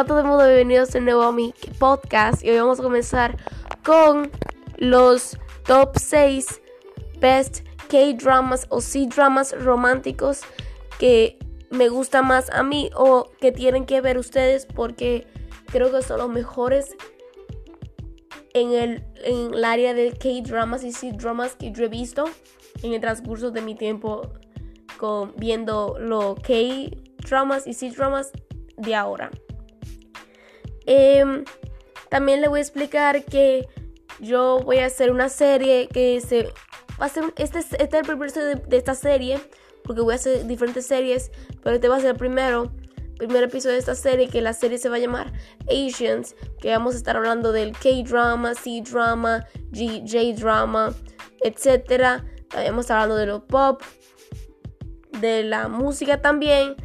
Hola a todo el mundo, bienvenidos de nuevo a mi podcast y hoy vamos a comenzar con los top 6 best K-dramas o C-dramas románticos que me gustan más a mí o que tienen que ver ustedes porque creo que son los mejores en el, en el área de K-dramas y C-dramas que yo he visto en el transcurso de mi tiempo con, viendo los K-dramas y C-dramas de ahora. Em, también le voy a explicar que yo voy a hacer una serie que se va a ser este, este es el primer episodio de, esta serie porque voy a hacer diferentes series pero este va a ser el primero primer episodio de esta serie que la serie se va a llamar Asians que vamos a estar hablando del K-drama, C-drama, J-drama, etcétera. También vamos a estar hablando de lo pop, de la música también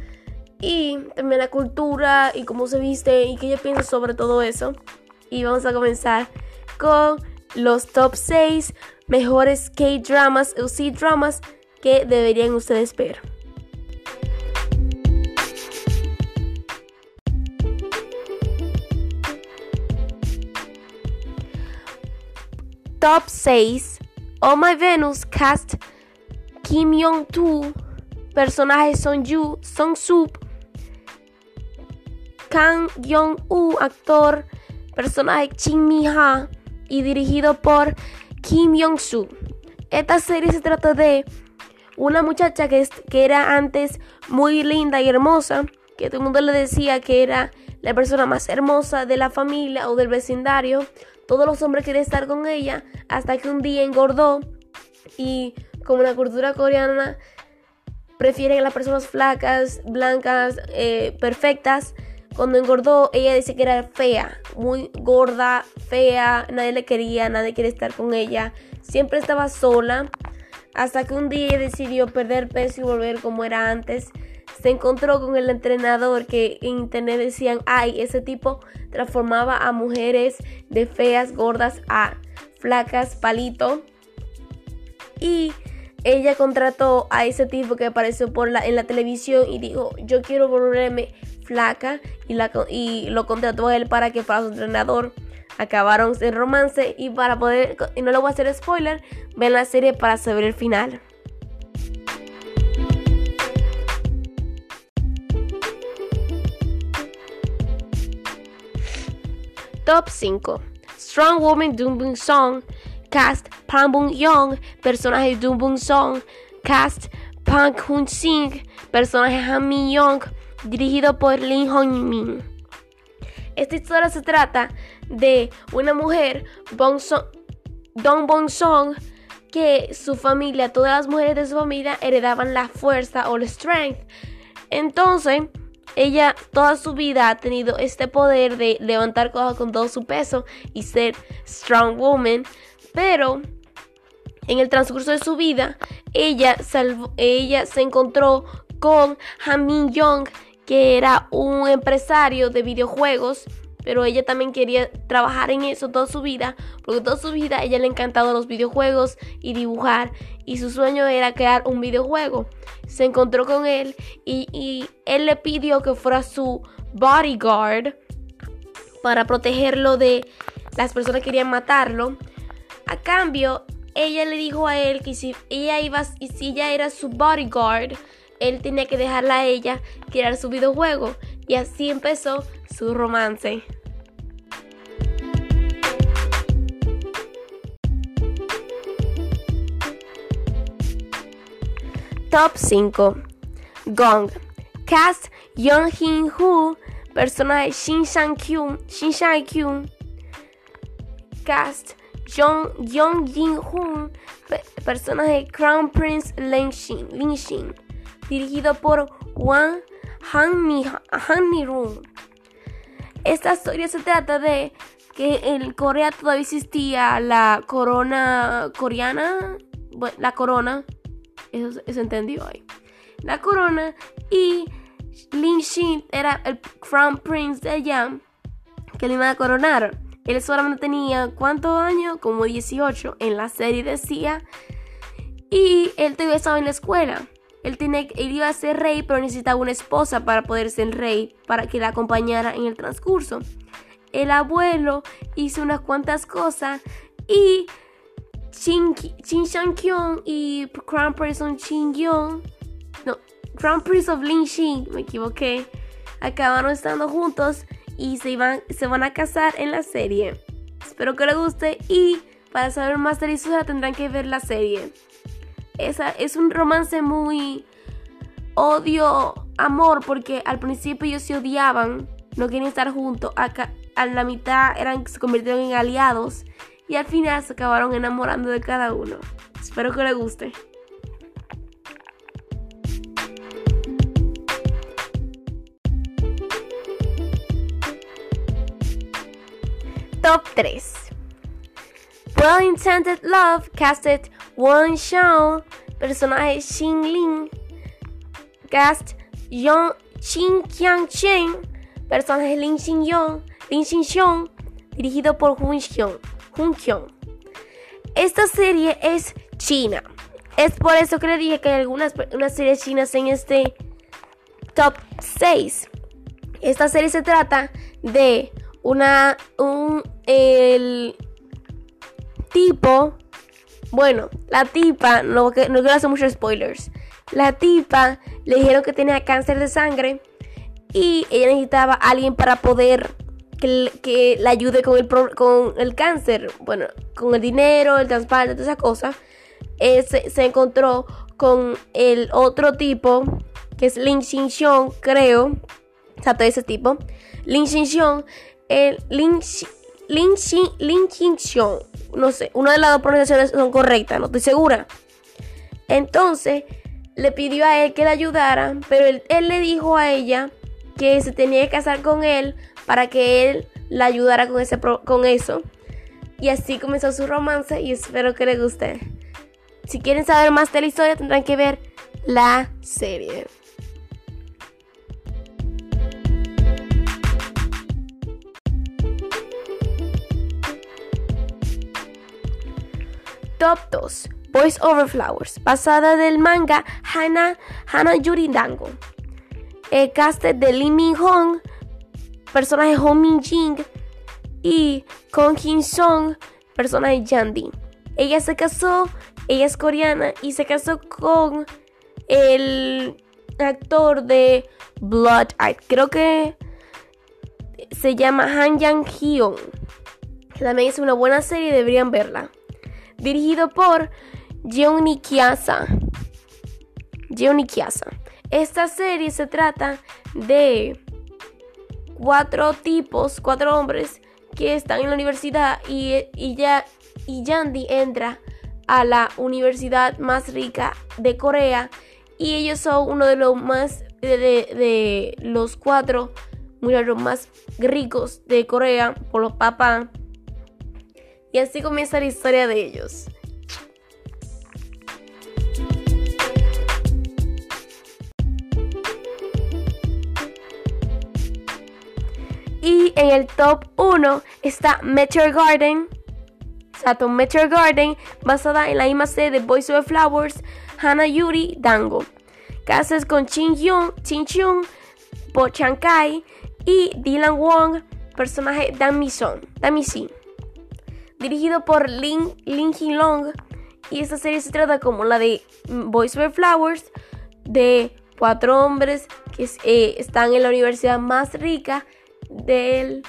y también la cultura y cómo se viste y qué yo pienso sobre todo eso. Y vamos a comenzar con los top 6 mejores K-dramas o C-dramas que deberían ustedes ver. Top 6 Oh My Venus cast Kim Yong-tu, personaje Song Yu, Song Sup, Kang Yong-u, actor, personaje Chin Mi-ha y dirigido por Kim Yong-soo. Esta serie se trata de una muchacha que, que era antes muy linda y hermosa, que todo el mundo le decía que era la persona más hermosa de la familia o del vecindario. Todos los hombres querían estar con ella hasta que un día engordó y como la cultura coreana prefieren a las personas flacas, blancas, eh, perfectas. Cuando engordó, ella dice que era fea, muy gorda, fea, nadie le quería, nadie quería estar con ella. Siempre estaba sola, hasta que un día decidió perder peso y volver como era antes. Se encontró con el entrenador que en internet decían, ay, ese tipo transformaba a mujeres de feas, gordas a flacas, palito. Y ella contrató a ese tipo que apareció en la televisión y dijo, yo quiero volverme flaca y, la, y lo contrató él para que fuera su entrenador. Acabaron el romance y para poder, y no le voy a hacer spoiler, ven la serie para saber el final. Top 5 Strong Woman Doom Song Cast Pan Bung Young Personaje Doom Song Cast Pan Kun Sing Personaje Han Mi Young dirigido por Lin Hong Min. Esta historia se trata de una mujer, Dong Bong Song, que su familia, todas las mujeres de su familia heredaban la fuerza o la strength. Entonces, ella toda su vida ha tenido este poder de levantar cosas con todo su peso y ser strong woman, pero en el transcurso de su vida, ella, ella se encontró con Han Min Young, que era un empresario de videojuegos, pero ella también quería trabajar en eso toda su vida, porque toda su vida ella le encantado los videojuegos y dibujar, y su sueño era crear un videojuego. Se encontró con él y él le pidió que fuera su bodyguard para protegerlo de las personas que querían matarlo. A cambio, ella le dijo a él que si ella iba, y si ella era su bodyguard, él tenía que dejarla a ella crear su videojuego. Y así empezó su romance. Top 5 Gong Cast Young Hin Hu Personaje Shin Shang Kyun Shin Shang Kyun Cast Young Jin Hun Personaje Crown Prince Lin Shin Lin Shin dirigido por Wang Han Mi-run. Esta historia se trata de que en Corea todavía existía la corona coreana, la corona, eso, se entendió ahí, la corona y Lin Shin era el crown prince de allá que le iba a coronar. Él solamente tenía cuántos años, como 18, en la serie decía, y él todavía estaba en la escuela él, él iba a ser rey, pero necesitaba una esposa para poder ser rey, para que la acompañara en el transcurso. El abuelo hizo unas cuantas cosas y Chin, Shang Kyung y Crown Prince of Chin Yong, no, Crown Prince of Lin Xing, me equivoqué, acabaron estando juntos y se, iban, se van a casar en la serie. Espero que les guste y para saber más de la historia tendrán que ver la serie. Esa, es un romance muy odio, amor, porque al principio ellos se odiaban, no querían estar juntos, a, la mitad eran, se convirtieron en aliados y al final se acabaron enamorando de cada uno. Espero que les guste. Top 3 Well Intended Love casted Won Xiao, personaje Xin Lin, cast Yong Qin Qiang Chen, personaje Lin Xin Yong, Lin Xin Xiong, dirigido por Hun Xiong. Esta serie es china. Es por eso que le dije que hay algunas unas series chinas en este top 6. Esta serie se trata de una un el tipo bueno, la tipa, no, no quiero hacer muchos spoilers. La tipa le dijeron que tenía cáncer de sangre y ella necesitaba a alguien para poder que, que le ayude con el, con el cáncer, bueno, con el dinero, el trasplante, toda esa cosa, eh, se, encontró con el otro tipo, que es Lin Xinxiong, creo, o sea, todo ese tipo, Lin Xinxiong, el Lin, Lin, Lin Xinxiong, no sé, una de las dos pronunciaciones son correctas, no estoy segura. Entonces, le pidió a él que le ayudara, pero él, le dijo a ella que se tenía que casar con él para que él la ayudara con, ese, con eso. Y así comenzó su romance y espero que les guste. Si quieren saber más de la historia tendrán que ver la serie. Top 2. Boys Over Flowers, basada del manga Hana, Hana Yuri Dango. El cast de Lee Min Hong, personaje Ho Min Jing y Kong Hin Song, personaje Yandy. Ella se casó, ella es coreana y se casó con el actor de Blood Eye. Creo que se llama Han Yang Hyun. También es una buena serie, deberían verla. Dirigido por Jeon Kiasa. Jeon Kiasa. Esta serie se trata de cuatro tipos, cuatro hombres que están en la universidad y, ya, y Yandy entra a la universidad más rica de Corea y ellos son uno de los más de, los cuatro muchachos más ricos de Corea por los papás y así comienza la historia de ellos. Y en el top 1 está Meteor Garden. Sato Meteor Garden, basada en la misma serie de Boys of Flowers, Hana Yuri Dango. Casas con Chin Hyun, Chin Chung, Po Chang Kai y Dylan Wong, personaje Dan Mi Si. Dirigido por Lin, Lin Hin Long. Y esta serie se trata como la de Boys of Flowers, de cuatro hombres que eh, están en la universidad más rica del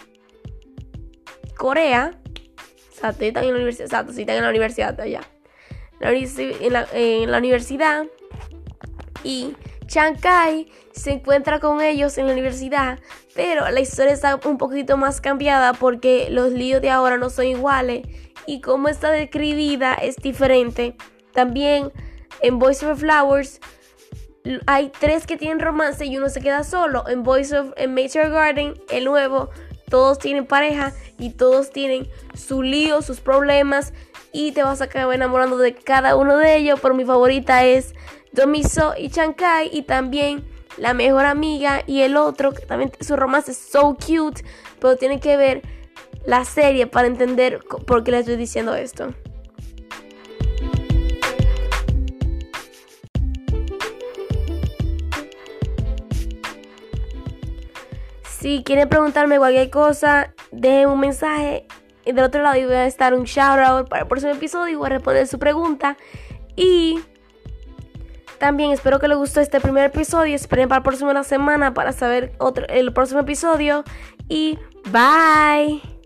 Corea. O en la universidad. están en la universidad allá. En la universidad. Y Chiang Kai se encuentra con ellos en la universidad. Pero la historia está un poquito más cambiada porque los líos de ahora no son iguales. Y como está describida es diferente. También en Voice of Flowers hay tres que tienen romance y uno se queda solo. En Voice of en Major Garden, el nuevo, todos tienen pareja y todos tienen su lío, sus problemas y te vas a acabar enamorando de cada uno de ellos. Pero mi favorita es Tomiso y Chankai y también la mejor amiga y el otro, que también su romance es so cute, pero tiene que ver la serie para entender por qué le estoy diciendo esto. Si quieren preguntarme cualquier cosa, dejen un mensaje. Y del otro lado voy a estar un shout out para el próximo episodio y voy a responder su pregunta. Y también espero que les gustó este primer episodio. Esperen para la próxima semana para saber otro, el próximo episodio. Y bye.